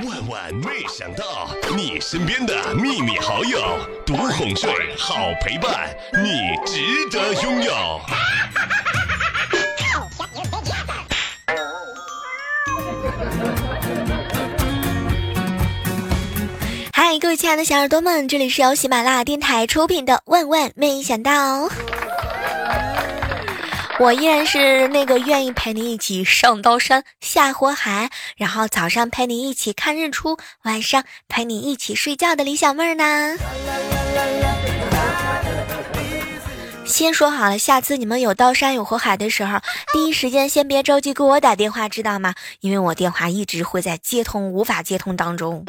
万万没想到，你身边的秘密好友，独哄睡，好陪伴，你值得拥有。嗨，各位亲爱的小耳朵们，这里是由喜马拉雅电台出品的《万万没想到》。我依然是那个愿意陪你一起上刀山下火海，然后早上陪你一起看日出，晚上陪你一起睡觉的李小妹儿呢。先说好了，下次你们有刀山有火海的时候，第一时间先别着急给我打电话，知道吗？因为我电话一直会在接通无法接通当中。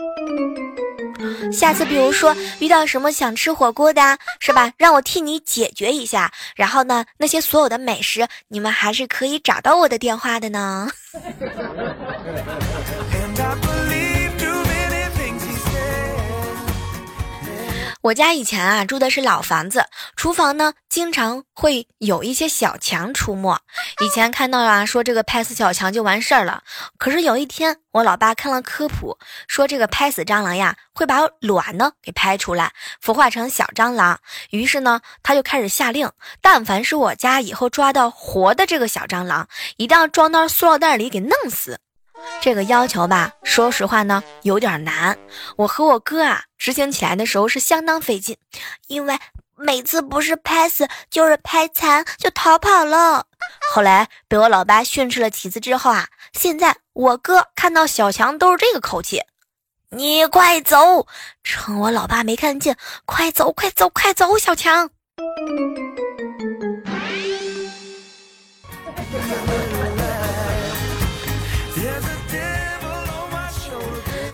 下次比如说遇到什么想吃火锅的，是吧？让我替你解决一下。然后呢，那些所有的美食，你们还是可以找到我的电话的呢。我家以前啊住的是老房子，厨房呢经常会有一些小强出没。以前看到啊说这个拍死小强就完事儿了，可是有一天我老爸看了科普，说这个拍死蟑螂呀会把卵呢给拍出来，孵化成小蟑螂。于是呢他就开始下令，但凡是我家以后抓到活的这个小蟑螂，一定要装到塑料袋里给弄死。这个要求吧，说实话呢，有点难。我和我哥啊，执行起来的时候是相当费劲，因为每次不是拍死就是拍残，就逃跑了。后来被我老爸训斥了几次之后啊，现在我哥看到小强都是这个口气：“你快走！”趁我老爸没看见，快走，快走，快走，小强。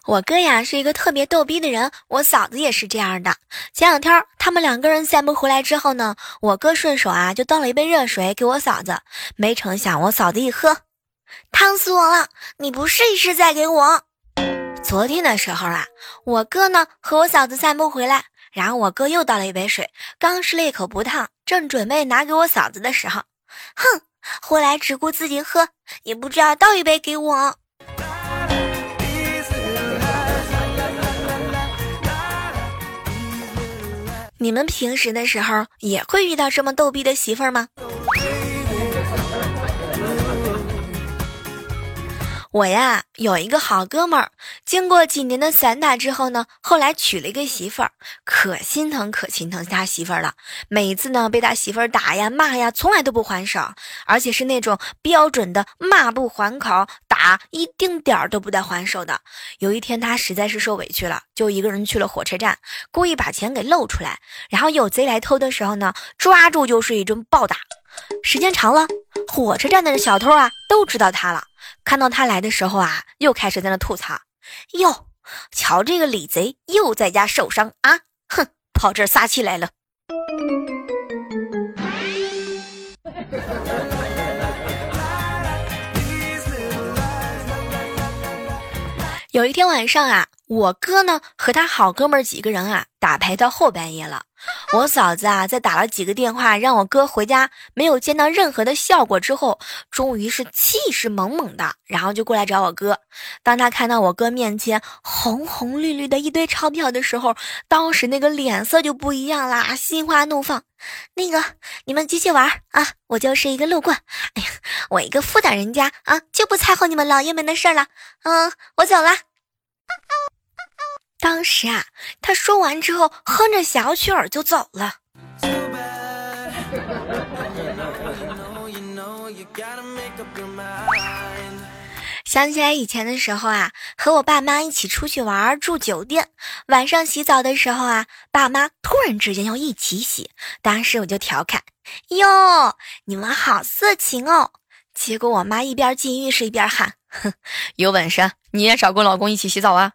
我哥呀是一个特别逗逼的人，我嫂子也是这样的。前两天他们两个人散步回来之后呢，我哥顺手啊就倒了一杯热水给我嫂子，没成想我嫂子一喝，烫死我了！你不试一试再给我？昨天的时候啊，我哥呢和我嫂子散步回来，然后我哥又倒了一杯水，刚试了一口不烫，正准备拿给我嫂子的时候，哼，回来只顾自己喝，也不知道倒一杯给我。你们平时的时候也会遇到这么逗逼的媳妇儿吗？我呀有一个好哥们儿，经过几年的散打之后呢，后来娶了一个媳妇儿，可心疼可心疼他媳妇儿了。每次呢被他媳妇儿打呀骂呀，从来都不还手，而且是那种标准的骂不还口，打一丁点儿都不带还手的。有一天他实在是受委屈了，就一个人去了火车站，故意把钱给露出来，然后有贼来偷的时候呢，抓住就是一顿暴打。时间长了，火车站的小偷啊都知道他了。看到他来的时候啊，又开始在那吐槽：“哟，瞧这个李贼又在家受伤啊！哼，跑这撒气来了。”有一天晚上啊，我哥呢和他好哥们几个人啊打牌到后半夜了。我嫂子啊在打了几个电话让我哥回家，没有见到任何的效果之后，终于是气势猛猛的，然后就过来找我哥。当他看到我哥面前红红绿绿的一堆钞票的时候，当时那个脸色就不一样啦，心花怒放。那个你们继续玩啊，我就是一个路过。哎呀，我一个妇道人家啊，就不掺和你们老爷们的事儿了。嗯，我走了。当时啊，他说完之后，哼着小曲儿就走了。想起来以前的时候啊，和我爸妈一起出去玩，住酒店，晚上洗澡的时候啊，爸妈突然之间要一起洗，当时我就调侃：“哟，你们好色情哦！”结果我妈一边进浴室一边喊：“哼，有本事你也找个老公一起洗澡啊！”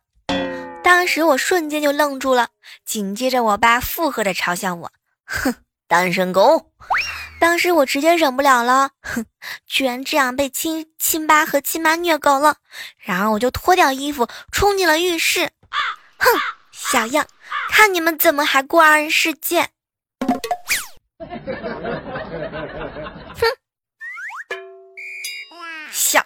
当时我瞬间就愣住了，紧接着我爸附和着嘲笑我：“哼，单身狗！”当时我直接忍不了了，哼，居然这样被亲亲爸和亲妈虐狗了，然后我就脱掉衣服冲进了浴室，哼，小样，看你们怎么还过二人世界！哼，小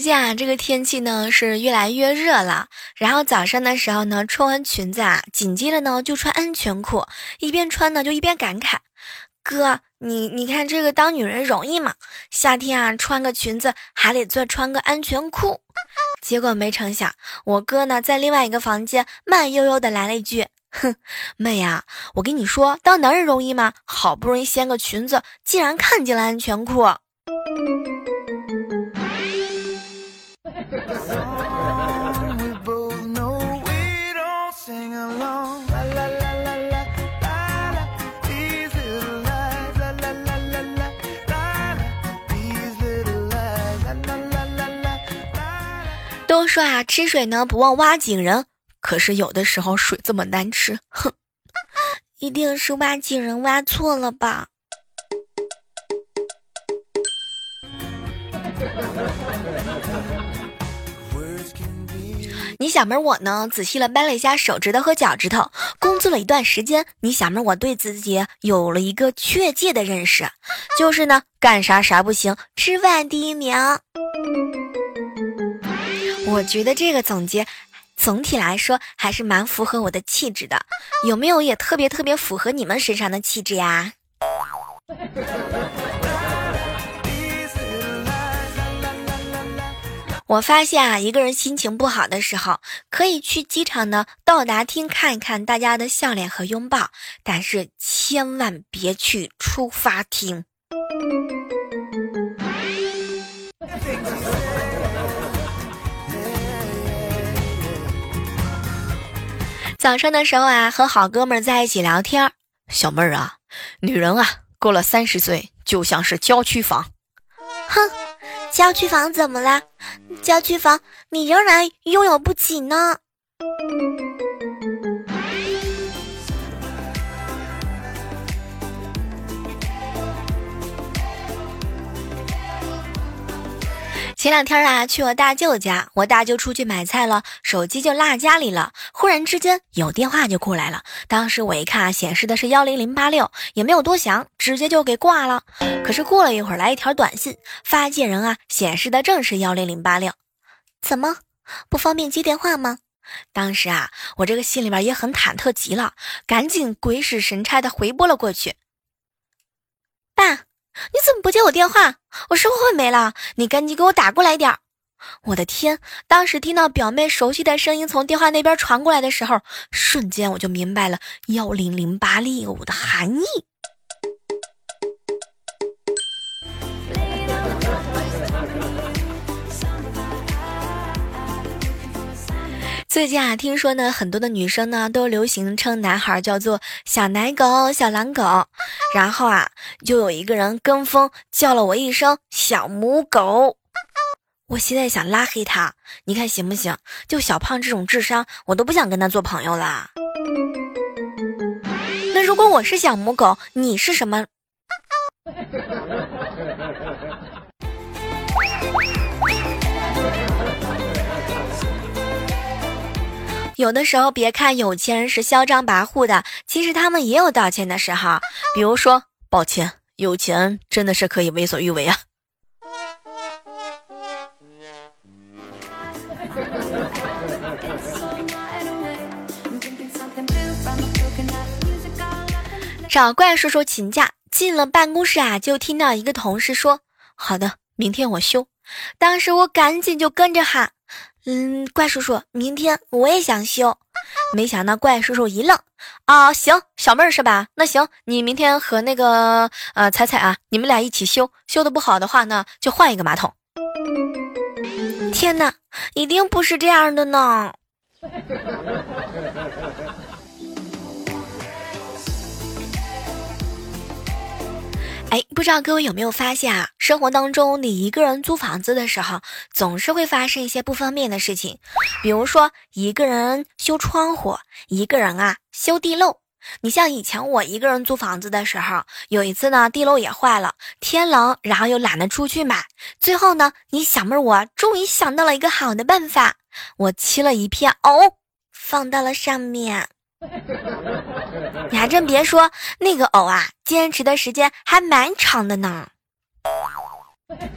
最近啊，这个天气呢是越来越热了。然后早上的时候呢，穿完裙子啊，紧接着呢就穿安全裤，一边穿呢就一边感慨：“哥，你你看这个当女人容易吗？夏天啊，穿个裙子还得再穿个安全裤。”结果没成想，我哥呢在另外一个房间慢悠悠的来了一句：“哼，妹呀，我跟你说，当男人容易吗？好不容易掀个裙子，竟然看见了安全裤。”都说啊，吃水呢不忘挖井人，可是有的时候水这么难吃，哼，一定是挖井人挖错了吧。你小妹我呢，仔细的掰了一下手指头和脚趾头，工作了一段时间，你小妹我对自己有了一个确切的认识，就是呢，干啥啥不行，吃饭第一名。我觉得这个总结，总体来说还是蛮符合我的气质的，有没有也特别特别符合你们身上的气质呀？我发现啊，一个人心情不好的时候，可以去机场的到达厅看一看大家的笑脸和拥抱，但是千万别去出发厅。早上的时候啊，和好哥们在一起聊天，小妹儿啊，女人啊，过了三十岁就像是郊区房，哼。郊区房怎么了？郊区房你仍然拥有不起呢。前两天啊，去我大舅家，我大舅出去买菜了，手机就落家里了。忽然之间有电话就过来了，当时我一看，显示的是幺零零八六，也没有多想，直接就给挂了。可是过了一会儿，来一条短信，发件人啊，显示的正是幺零零八六，怎么不方便接电话吗？当时啊，我这个心里边也很忐忑极了，赶紧鬼使神差的回拨了过去，爸。你怎么不接我电话？我是会不会没了？你赶紧给我打过来点儿！我的天！当时听到表妹熟悉的声音从电话那边传过来的时候，瞬间我就明白了幺零零八六的含义。最近啊，听说呢，很多的女生呢都流行称男孩叫做小奶狗、小狼狗，然后啊，就有一个人跟风叫了我一声小母狗。我现在想拉黑他，你看行不行？就小胖这种智商，我都不想跟他做朋友啦。那如果我是小母狗，你是什么？有的时候，别看有钱人是嚣张跋扈的，其实他们也有道歉的时候。比如说，抱歉，有钱真的是可以为所欲为啊。找怪叔叔请假，进了办公室啊，就听到一个同事说：“好的，明天我休。”当时我赶紧就跟着喊。嗯，怪叔叔，明天我也想修。没想到怪叔叔一愣，啊，行，小妹儿是吧？那行，你明天和那个呃彩彩啊，你们俩一起修，修的不好的话呢，就换一个马桶。天哪，一定不是这样的呢。哎，不知道各位有没有发现啊？生活当中，你一个人租房子的时候，总是会发生一些不方便的事情，比如说一个人修窗户，一个人啊修地漏。你像以前我一个人租房子的时候，有一次呢，地漏也坏了，天冷，然后又懒得出去买，最后呢，你小妹我终于想到了一个好的办法，我切了一片藕，放到了上面。你还真别说那个藕啊坚持的时间还蛮长的呢。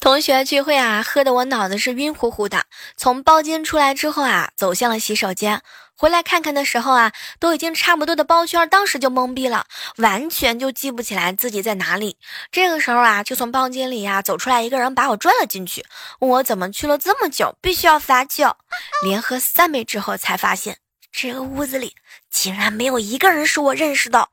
同学聚会啊喝的我脑子是晕乎乎的。从包间出来之后啊走向了洗手间。回来看看的时候啊，都已经差不多的包圈，当时就懵逼了，完全就记不起来自己在哪里。这个时候啊，就从包间里呀走出来一个人，把我拽了进去，问我怎么去了这么久，必须要罚酒。连喝三杯之后，才发现这个屋子里竟然没有一个人是我认识的。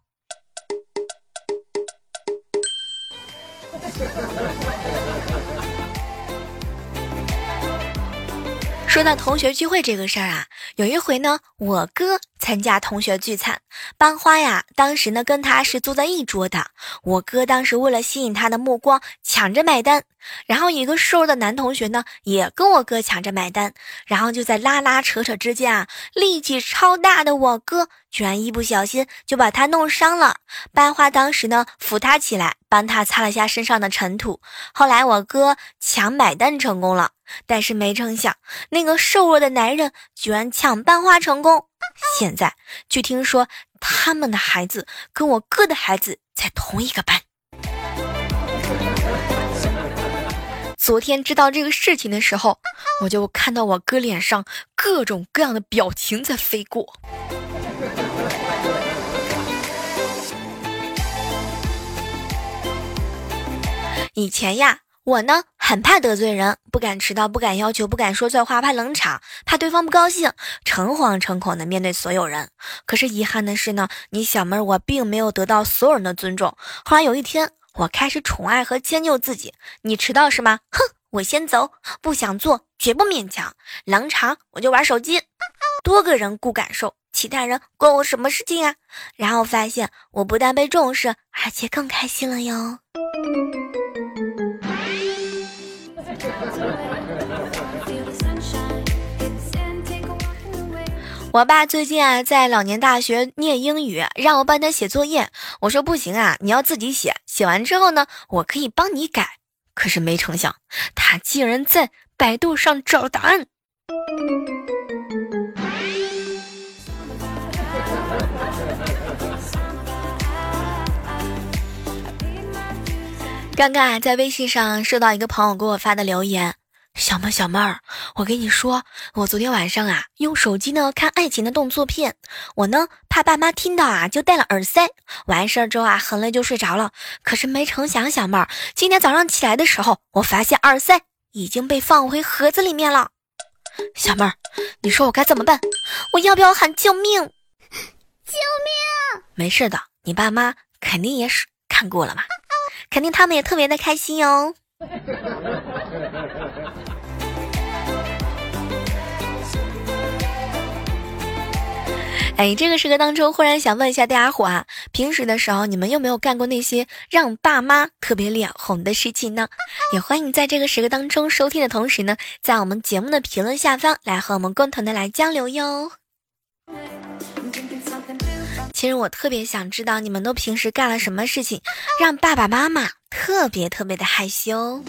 说到同学聚会这个事儿啊，有一回呢，我哥参加同学聚餐，班花呀，当时呢跟他是坐在一桌的。我哥当时为了吸引他的目光，抢着买单。然后一个瘦弱的男同学呢，也跟我哥抢着买单。然后就在拉拉扯扯之间啊，力气超大的我哥居然一不小心就把他弄伤了。班花当时呢扶他起来，帮他擦了下身上的尘土。后来我哥抢买单成功了。但是没成想，那个瘦弱的男人居然抢班花成功。现在据听说，他们的孩子跟我哥的孩子在同一个班。昨天知道这个事情的时候，我就看到我哥脸上各种各样的表情在飞过。以前呀。我呢，很怕得罪人，不敢迟到，不敢要求，不敢说错话，怕冷场，怕对方不高兴，诚惶诚恐的面对所有人。可是遗憾的是呢，你小妹儿我并没有得到所有人的尊重。后来有一天，我开始宠爱和迁就自己。你迟到是吗？哼，我先走，不想做绝不勉强。冷场我就玩手机。多个人顾感受，其他人关我什么事情啊？然后发现我不但被重视，而且更开心了哟。我爸最近啊在老年大学念英语，让我帮他写作业。我说不行啊，你要自己写。写完之后呢，我可以帮你改。可是没成想，他竟然在百度上找答案。刚刚啊，在微信上收到一个朋友给我发的留言。小妹小妹儿，我跟你说，我昨天晚上啊，用手机呢看爱情的动作片，我呢怕爸妈听到啊，就戴了耳塞。完事儿之后啊，很累就睡着了。可是没成想，小妹儿，今天早上起来的时候，我发现耳塞已经被放回盒子里面了。小妹儿，你说我该怎么办？我要不要喊救命？救命！没事的，你爸妈肯定也是看过了嘛，肯定他们也特别的开心哟。哎，这个时刻当中，忽然想问一下大家伙啊，平时的时候你们有没有干过那些让爸妈特别脸红的事情呢？也欢迎在这个时刻当中收听的同时呢，在我们节目的评论下方来和我们共同的来交流哟。其实我特别想知道你们都平时干了什么事情，让爸爸妈妈特别特别的害羞。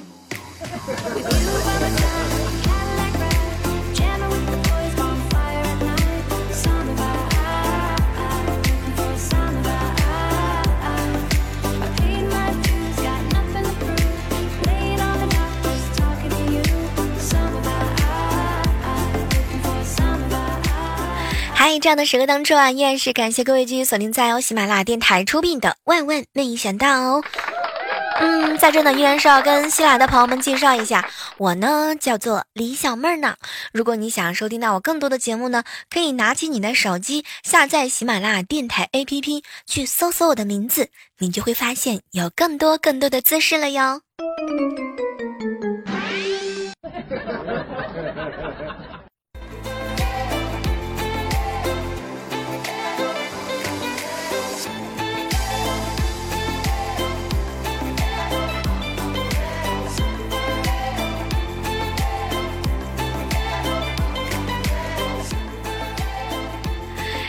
在这样的时刻当中啊，依然是感谢各位继续锁定在由喜马拉雅电台出品的《万万没想到》。嗯，在这呢，依然是要跟新来的朋友们介绍一下，我呢叫做李小妹儿呢。如果你想收听到我更多的节目呢，可以拿起你的手机下载喜马拉雅电台 APP，去搜索我的名字，你就会发现有更多更多的姿势了哟。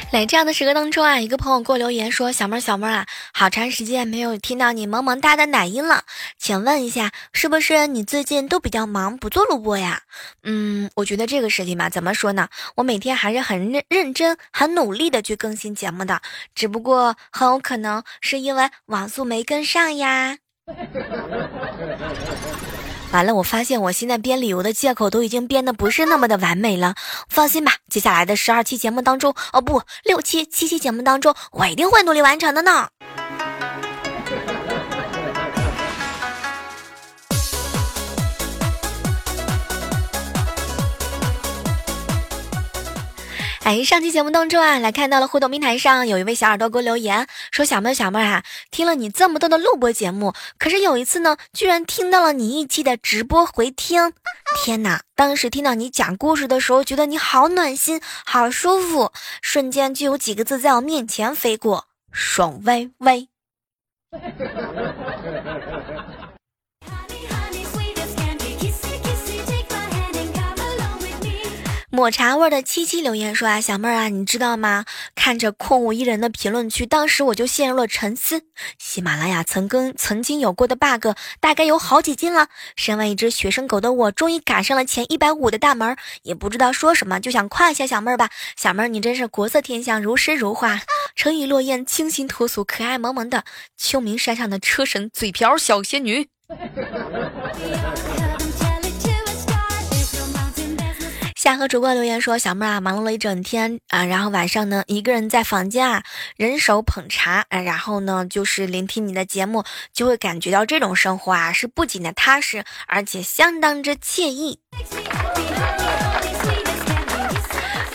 在这样的时刻当中啊，一个朋友给我留言说：“小妹儿，小妹儿啊，好长时间没有听到你萌萌哒的奶音了，请问一下，是不是你最近都比较忙，不做录播呀？”嗯，我觉得这个事情吧，怎么说呢？我每天还是很认认真、很努力的去更新节目的，只不过很有可能是因为网速没跟上呀。完了，我发现我现在编理由的借口都已经编的不是那么的完美了。放心吧，接下来的十二期节目当中，哦不，六期、七期节目当中，我一定会努力完成的呢。哎，上期节目当中啊，来看到了互动平台上有一位小耳朵给我留言，说小妹小妹啊，听了你这么多的录播节目，可是有一次呢，居然听到了你一期的直播回听，天哪！当时听到你讲故事的时候，觉得你好暖心，好舒服，瞬间就有几个字在我面前飞过，爽歪歪。抹茶味的七七留言说啊，小妹儿啊，你知道吗？看着空无一人的评论区，当时我就陷入了沉思。喜马拉雅曾跟曾经有过的 bug，大概有好几斤了。身为一只学生狗的我，终于赶上了前一百五的大门，也不知道说什么，就想夸一下小妹儿吧。小妹儿，你真是国色天香，如诗如画，沉鱼落雁，清新脱俗，可爱萌萌的。秋名山上的车神，嘴瓢小仙女。夏和主播留言说：“小妹啊，忙碌了一整天啊，然后晚上呢，一个人在房间啊，人手捧茶，啊，然后呢，就是聆听你的节目，就会感觉到这种生活啊，是不仅的踏实，而且相当之惬意。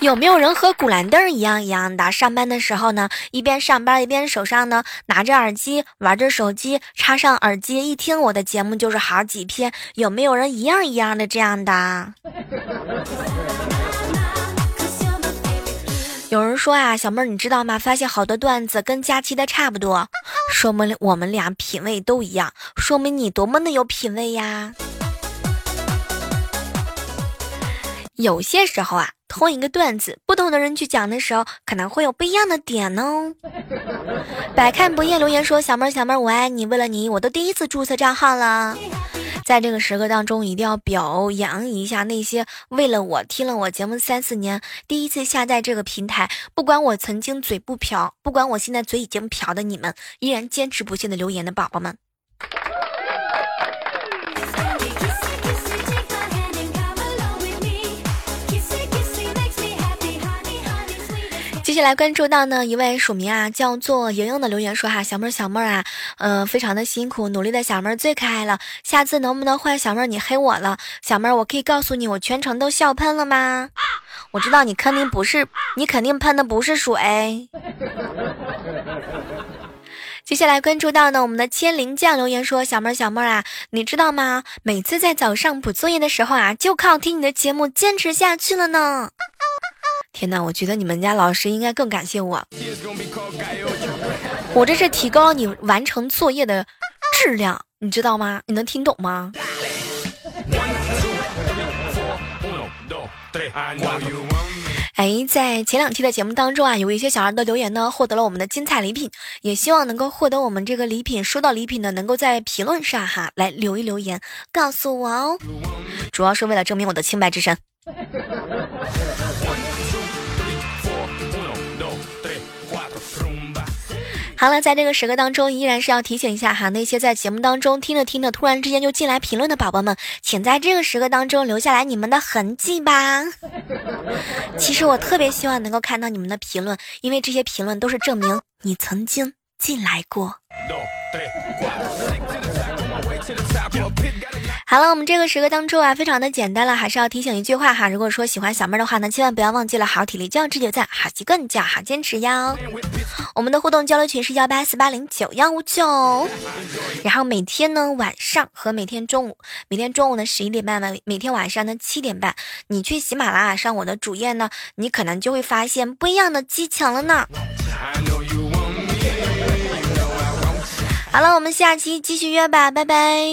有没有人和古兰灯一样一样的？上班的时候呢，一边上班一边手上呢拿着耳机玩着手机，插上耳机一听我的节目就是好几篇。有没有人一样一样的这样的？”有人说啊，小妹儿，你知道吗？发现好多段子跟佳期的差不多，说明我们俩品味都一样，说明你多么的有品味呀！有些时候啊，同一个段子，不同的人去讲的时候，可能会有不一样的点哦。百看不厌留言说，小妹儿，小妹儿，我爱你，为了你，我都第一次注册账号了。在这个时刻当中，一定要表扬一下那些为了我听了我节目三四年，第一次下载这个平台，不管我曾经嘴不瓢，不管我现在嘴已经瓢的你们，依然坚持不懈的留言的宝宝们。接下来关注到呢一位署名啊叫做莹莹的留言说哈小妹儿小妹儿啊，嗯非常的辛苦努力的小妹儿最可爱了，下次能不能换小妹儿你黑我了？小妹儿我可以告诉你我全程都笑喷了吗？我知道你肯定不是你肯定喷的不是水。接下来关注到呢我们的千灵酱留言说小妹儿小妹儿啊你知道吗？每次在早上补作业的时候啊就靠听你的节目坚持下去了呢。天哪，我觉得你们家老师应该更感谢我。我这是提高了你完成作业的质量，你知道吗？你能听懂吗？哎，在前两期的节目当中啊，有一些小孩的留言呢，获得了我们的精彩礼品，也希望能够获得我们这个礼品。收到礼品的，能够在评论上哈来留一留言，告诉我哦。主要是为了证明我的清白之身。好了，在这个时刻当中，依然是要提醒一下哈，那些在节目当中听着听着，突然之间就进来评论的宝宝们，请在这个时刻当中留下来你们的痕迹吧。其实我特别希望能够看到你们的评论，因为这些评论都是证明你曾经进来过。好了，我们这个时刻当中啊，非常的简单了，还是要提醒一句话哈。如果说喜欢小妹的话呢，千万不要忘记了好体力就要持久战，好习惯就要好坚持哟。我们的互动交流群是幺八四八零九幺五九，然后每天呢晚上和每天中午，每天中午呢十一点半每每天晚上呢七点半，你去喜马拉雅上我的主页呢，你可能就会发现不一样的激情了呢。好了，我们下期继续约吧，拜拜。